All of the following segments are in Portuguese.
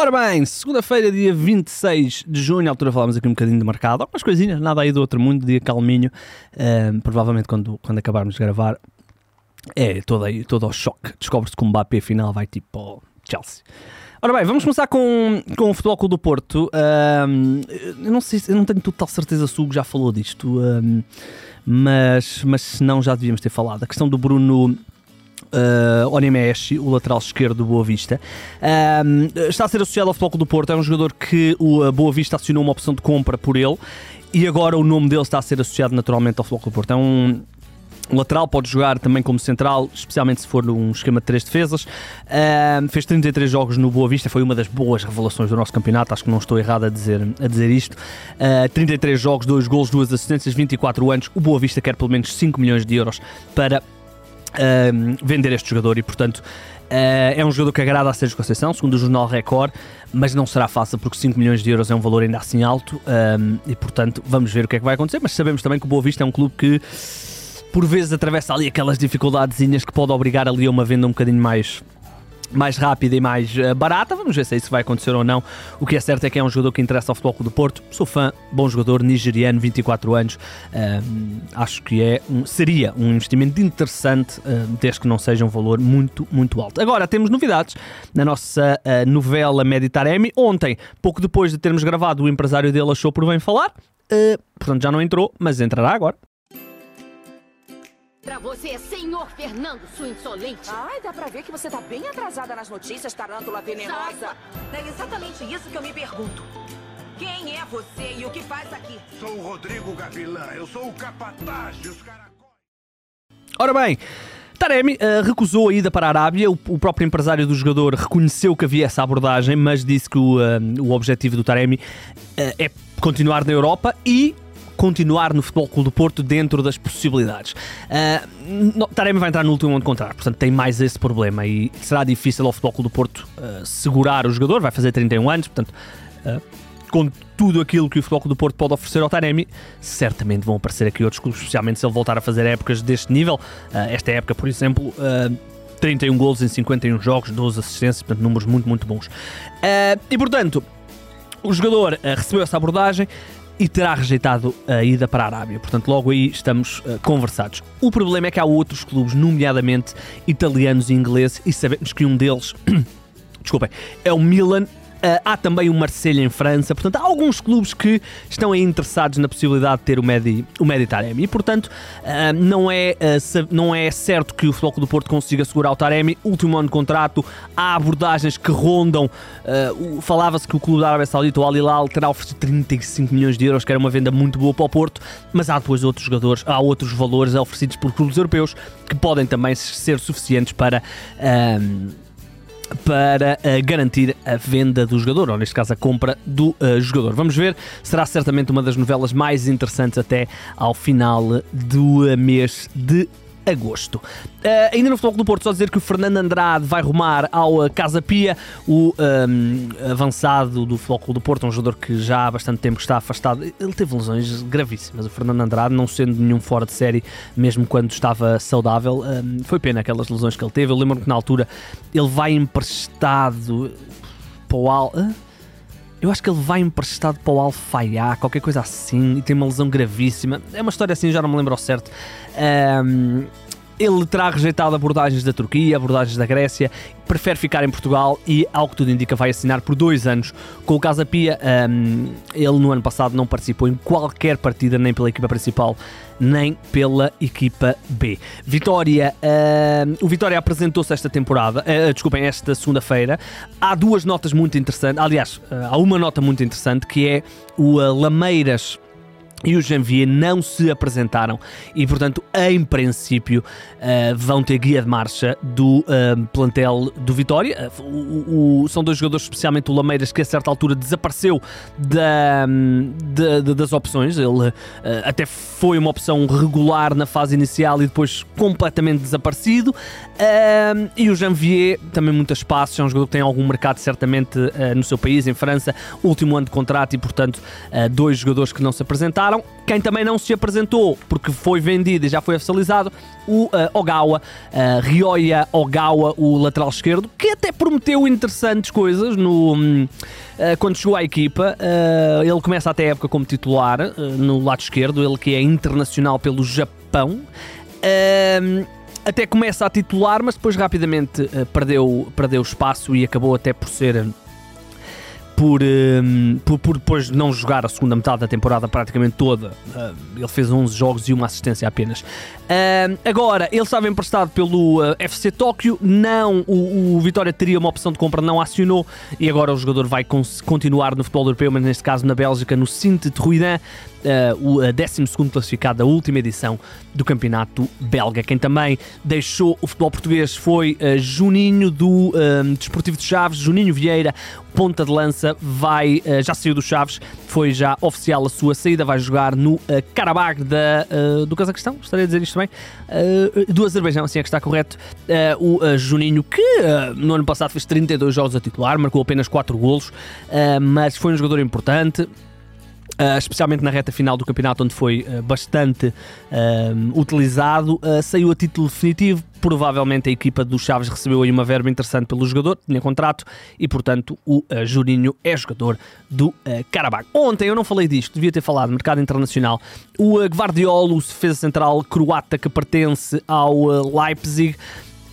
Ora bem, segunda-feira, dia 26 de junho, à altura falámos aqui um bocadinho de mercado, algumas coisinhas, nada aí do outro mundo, dia calminho, uh, provavelmente quando, quando acabarmos de gravar, é todo, aí, todo ao choque, descobre-se que o Mbappé final vai tipo ao Chelsea. Ora bem, vamos começar com, com o Futebol Clube do Porto. Um, eu não sei, eu não tenho total certeza se o Hugo já falou disto, um, mas, mas se não já devíamos ter falado. A questão do Bruno uh, Onimeshi, o lateral esquerdo do Boa Vista. Uh, está a ser associado ao Futebol do Porto, é um jogador que o Boa Vista acionou uma opção de compra por ele e agora o nome dele está a ser associado naturalmente ao Futebol do Porto. É um lateral, pode jogar também como central, especialmente se for num esquema de três defesas. Uh, fez 33 jogos no Boa Vista, foi uma das boas revelações do nosso campeonato, acho que não estou errado a dizer, a dizer isto. Uh, 33 jogos, 2 gols, 2 assistências, 24 anos. O Boa Vista quer pelo menos 5 milhões de euros para vender este jogador e, portanto, Uh, é um jogador que agrada a Sérgio Conceição, segundo o jornal Record, mas não será fácil porque 5 milhões de euros é um valor ainda assim alto um, e, portanto, vamos ver o que é que vai acontecer. Mas sabemos também que o Boa Vista é um clube que, por vezes, atravessa ali aquelas dificuldadezinhas que pode obrigar ali a uma venda um bocadinho mais mais rápida e mais uh, barata. Vamos ver se é isso vai acontecer ou não. O que é certo é que é um jogador que interessa ao Futebol Clube do Porto. Sou fã, bom jogador, nigeriano, 24 anos. Uh, acho que é um, seria um investimento interessante, uh, desde que não seja um valor muito, muito alto. Agora, temos novidades na nossa novela Meditaremi. Ontem, pouco depois de termos gravado, o empresário dele achou por bem falar. portanto, já não entrou, mas entrará agora. Pra você, senhor Fernando, sua insolente. Ai, dá pra ver que você tá bem atrasada nas notícias, tarântula venenosa. É exatamente isso que eu me pergunto. Quem é você e o que faz aqui? Sou o Rodrigo Gavilã, eu sou o capataz dos caracóis. Ora bem, Taremi uh, recusou a ida para a Arábia. O, o, próprio empresário do jogador reconheceu que havia essa abordagem, mas disse que o, uh, o objetivo do Taremi uh, é continuar na Europa e continuar no Futebol Clube do Porto dentro das possibilidades. Uh, Taremi vai entrar no último ano de contrato, portanto tem mais esse problema e será difícil ao Futebol Clube do Porto uh, segurar o jogador, vai fazer 31 anos, portanto, uh, com tudo aquilo que o Futebol do Porto pode oferecer ao Taremi, certamente vão aparecer aqui outros clubes, especialmente se ele voltar a fazer épocas deste nível. Uh, esta época, por exemplo, 31 golos em 51 jogos, 12 assistências, portanto, números muito, muito bons. e portanto, o jogador recebeu essa abordagem e terá rejeitado a ida para a Arábia. Portanto, logo aí estamos uh, conversados. O problema é que há outros clubes, nomeadamente italianos e ingleses, e sabemos que um deles, desculpem, é o Milan Uh, há também o Marselha em França, portanto, há alguns clubes que estão interessados na possibilidade de ter o Medi, o Medi Taremi. E, portanto, uh, não, é, uh, não é certo que o Futebol do Porto consiga segurar o Taremi. Último ano de contrato, há abordagens que rondam. Falava-se que o clube da Arábia Saudita, o Al Hilal, terá oferecido 35 milhões de euros, que era uma venda muito boa para o Porto, mas há depois outros jogadores, há outros valores oferecidos por clubes europeus que podem também ser suficientes para para uh, garantir a venda do jogador, ou neste caso a compra do uh, jogador. Vamos ver, será certamente uma das novelas mais interessantes até ao final do uh, mês de agosto. Uh, ainda no Futebol do Porto, só dizer que o Fernando Andrade vai rumar ao uh, Casa Pia, o um, avançado do Futebol do Porto, um jogador que já há bastante tempo está afastado. Ele teve lesões gravíssimas, o Fernando Andrade, não sendo nenhum fora de série, mesmo quando estava saudável. Um, foi pena aquelas lesões que ele teve. Eu lembro-me que na altura ele vai emprestado para o Al... Eu acho que ele vai emprestado para o Alfaiá, qualquer coisa assim, e tem uma lesão gravíssima. É uma história assim, já não me lembro ao certo. Um, ele terá rejeitado abordagens da Turquia, abordagens da Grécia, prefere ficar em Portugal e, ao que tudo indica, vai assinar por dois anos com o Casa Pia. Um, ele, no ano passado, não participou em qualquer partida, nem pela equipa principal, nem pela equipa B. Vitória, uh, o Vitória apresentou-se esta temporada, uh, desculpem, esta segunda-feira. Há duas notas muito interessantes, aliás, uh, há uma nota muito interessante que é o Lameiras e o Janvier não se apresentaram e, portanto, em princípio, uh, vão ter guia de marcha do uh, plantel do Vitória. Uh, o, o, são dois jogadores, especialmente o Lameiras, que a certa altura desapareceu da, de, de, das opções. Ele até foi uma opção regular na fase inicial e depois completamente desaparecido. e o Janvier, também muito espaço, é um jogador que tem algum mercado, certamente, no seu país, em França. Último ano de contrato e, portanto, dois jogadores que não se apresentaram apresentaram. Quem também não se apresentou, porque foi vendido e já foi oficializado, o uh, Ogawa, uh, Ryoya Ogawa, o lateral esquerdo, que até prometeu interessantes coisas no, uh, quando chegou à equipa. Uh, ele começa até a época como titular no lado esquerdo, ele que é internacional pelo Japão. Uh, até começa a titular, mas depois rapidamente perdeu, perdeu espaço e acabou até por ser. Por, um, por, por, depois não jogar a segunda metade da temporada praticamente toda, uh, ele fez 11 jogos e uma assistência apenas. Uh, agora, ele estava emprestado pelo FC Tóquio, não, o, o, Vitória teria uma opção de compra, não acionou, e agora o jogador vai continuar no futebol europeu, mas neste caso na Bélgica, no Sint de Ruidan, uh, o 12 classificado da última edição do Campeonato Belga. Quem também deixou o futebol português foi uh, Juninho do uh, Desportivo de Chaves, Juninho Vieira, ponta de lança, vai, uh, já saiu do Chaves, foi já oficial a sua saída, vai jogar no Karabakh da, do Cazaquistão, gostaria de dizer isto bem, do Azerbaijão, assim é que está correto, o Juninho que no ano passado fez 32 jogos a titular, marcou apenas 4 golos, mas foi um jogador importante, Uh, especialmente na reta final do campeonato, onde foi uh, bastante uh, utilizado, saiu a título definitivo. Provavelmente a equipa dos Chaves recebeu aí uma verba interessante pelo jogador, tinha contrato e, portanto, o Juninho é jogador do Karabakh. Ontem eu não falei disto, devia ter falado, mercado internacional. O Guardiolo, defesa central croata que pertence ao Leipzig,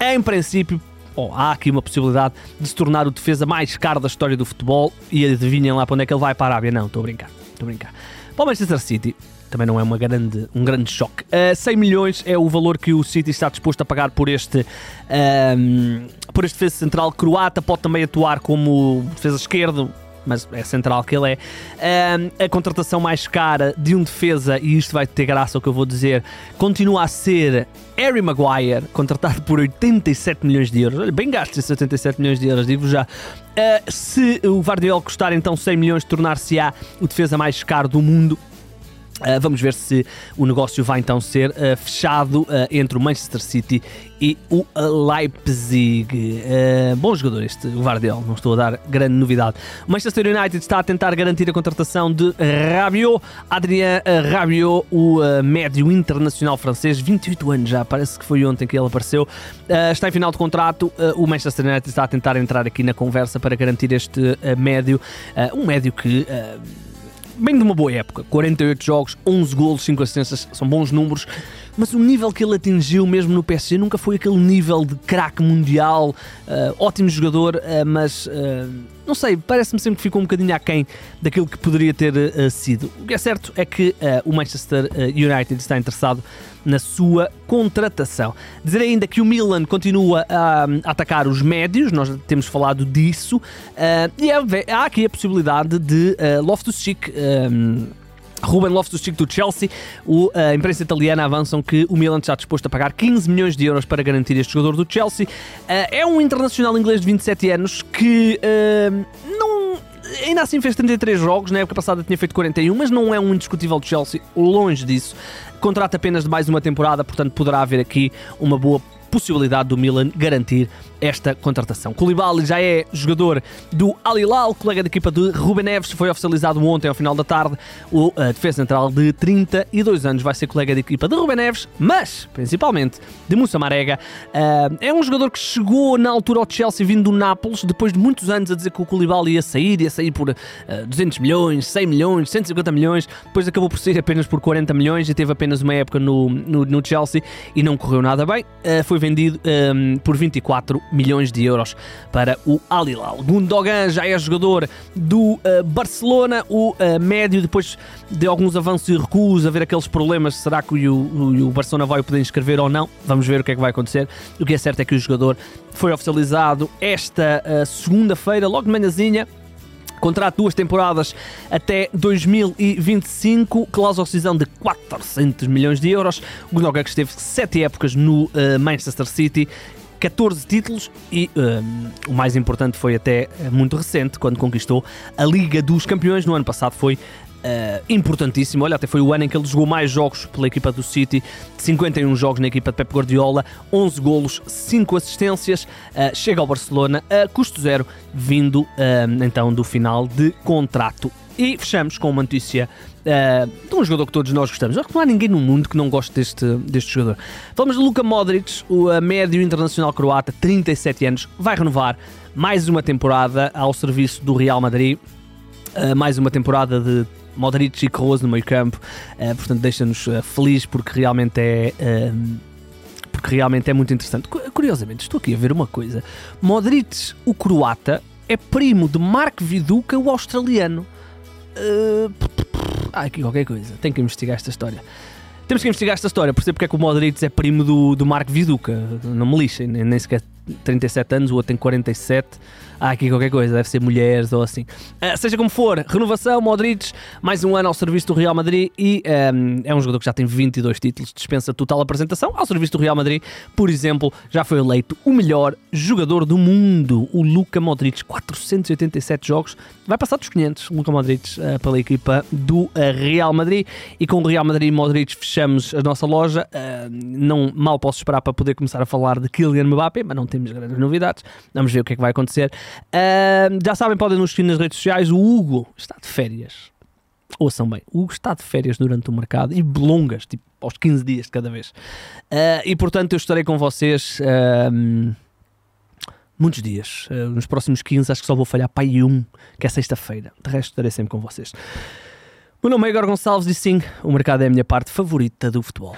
em princípio oh, há aqui uma possibilidade de se tornar o defesa mais caro da história do futebol e adivinhem lá para onde é que ele vai para a Arábia. Não, estou a brincar. Estou a brincar. Para o Manchester City, também não é uma grande, um grande choque. Uh, 100 milhões é o valor que o City está disposto a pagar por este, um, por este defesa central croata. Pode também atuar como defesa esquerdo, mas é central que ele é. Um, a contratação mais cara de um defesa, e isto vai ter graça o que eu vou dizer, continua a ser Harry Maguire, contratado por 87 milhões de euros. Bem gasto esses 87 milhões de euros, digo já. Uh, se o Vardiol custar então 100 milhões, tornar-se-á o defesa mais caro do mundo. Uh, vamos ver se o negócio vai então ser uh, fechado uh, entre o Manchester City e o Leipzig. bom jogador este, o Vardel, não estou a dar grande novidade. O Manchester United está a tentar garantir a contratação de Rabiot, Adrien Rabiot, o médio internacional francês, 28 anos já, parece que foi ontem que ele apareceu. está em final de contrato, o Manchester United está a tentar entrar aqui na conversa para garantir este médio, um médio que bem de uma boa época. 48 jogos, 11 golos, 5 assistências, são bons números mas o nível que ele atingiu mesmo no PSG nunca foi aquele nível de craque mundial, uh, ótimo jogador, uh, mas uh, não sei, parece-me sempre que ficou um bocadinho aquém daquilo que poderia ter sido. O que é certo é que o Manchester United está interessado na sua contratação. Dizer ainda que o Milan continua a, a atacar os médios, nós temos falado disso, e há aqui a possibilidade de Loftus-Cheek Ruben Loftus-Cheek do Chelsea, o, a imprensa italiana avançam que o Milan está disposto a pagar 15 milhões de euros para garantir este jogador do Chelsea. Uh, é um internacional inglês de 27 anos que uh, não ainda assim fez 33 jogos, na época passada tinha feito 41, mas não é um indiscutível de Chelsea, longe disso. Contrato apenas de mais uma temporada, portanto poderá haver aqui uma boa possibilidade do Milan garantir esta contratação. Koulibaly já é jogador do Al Hilal, colega da equipa de Ruben Neves, foi oficializado ontem ao final da tarde. O uh, defesa central de 32 anos vai ser colega da equipa de Ruben Neves, mas principalmente de Moussa Marega. Uh, é um jogador que chegou na altura ao Chelsea vindo do Nápoles, depois de muitos anos a dizer que o Koulibaly ia sair, ia sair por uh, eh, 200 milhões, 100 milhões, 150 milhões, depois acabou por sair apenas por 40 milhões e teve apenas uma época no, no, no Chelsea e não correu nada bem. foi vendido um, por 24 milhões de euros para o Al Hilal. Gundogan já é jogador do uh, Barcelona, o uh, médio, depois de alguns avanços e recuos, a ver aqueles problemas, será que o, o, o Barcelona vai poder inscrever ou não? Vamos ver o que é que vai acontecer. O que é certo é que o jogador foi oficializado esta uh, segunda-feira, logo de manhãzinha, Contrato duas temporadas até 2025, cláusula de rescisão de 400 milhões de euros. O que esteve sete épocas no uh, Manchester City, 14 títulos e uh, o mais importante foi até muito recente, quando conquistou a Liga dos Campeões. No ano passado foi uh, importantíssimo. Olha, até foi o ano em que ele jogou mais jogos pela equipa do City, 51 jogos na equipa de Pep Guardiola, 11 golos, 5 assistências, uh, chega ao Barcelona a custo zero, vindo uh, então do final de contrato. E fechamos com uma notícia uh, de um jogador que todos nós gostamos. Acho que não há ninguém no mundo que não goste deste, deste jogador. Falamos de Luka Modric, o médio internacional croata, 37 anos, vai renovar mais uma temporada ao serviço do Real Madrid. Uh, mais uma temporada de Modric e Kroos no meio campo. portanto, deixa-nos felizes porque realmente é porque realmente é muito interessante. Curiosamente, estou aqui a ver uma coisa. Modric, o croata, é primo de Mark Viduka, o australiano. Uh, ah, aqui qualquer coisa. Tenho que investigar esta história. Temos que investigar esta história, perceber porque é que o Modric é primo do, do Mark Viduka. Não me lixem, nem, nem sequer 37 anos, o outro tem 47 há aqui qualquer coisa, deve ser mulheres ou assim. Uh, seja como for, renovação, Modric, mais um ano ao serviço do Real Madrid e um, é um jogador que já tem 22 títulos, dispensa total apresentação ao serviço do Real Madrid. Por exemplo, já foi eleito o melhor jogador do mundo, o Luka Modric, 487 jogos, vai passar dos 500, Luka Modric, uh, pela equipa do uh, Real Madrid. E com o Real Madrid e Modric fechamos a nossa loja. não mal posso esperar para poder começar a falar de Kylian Mbappé, mas não temos grandes novidades. Vamos ver o que é que vai acontecer. Uh, já sabem, podem nos seguir nas redes sociais. O Hugo está de férias. Ouçam bem, o Hugo está de férias durante o mercado e longas, tipo aos 15 dias de cada vez. Uh, e portanto, eu estarei com vocês. Uh, muitos dias. Uh, nos próximos 15, acho que só vou falhar para aí um, que é sexta-feira. De resto, estarei sempre com vocês. O meu nome é Igor Gonçalves e sim, o mercado é a minha parte favorita do futebol.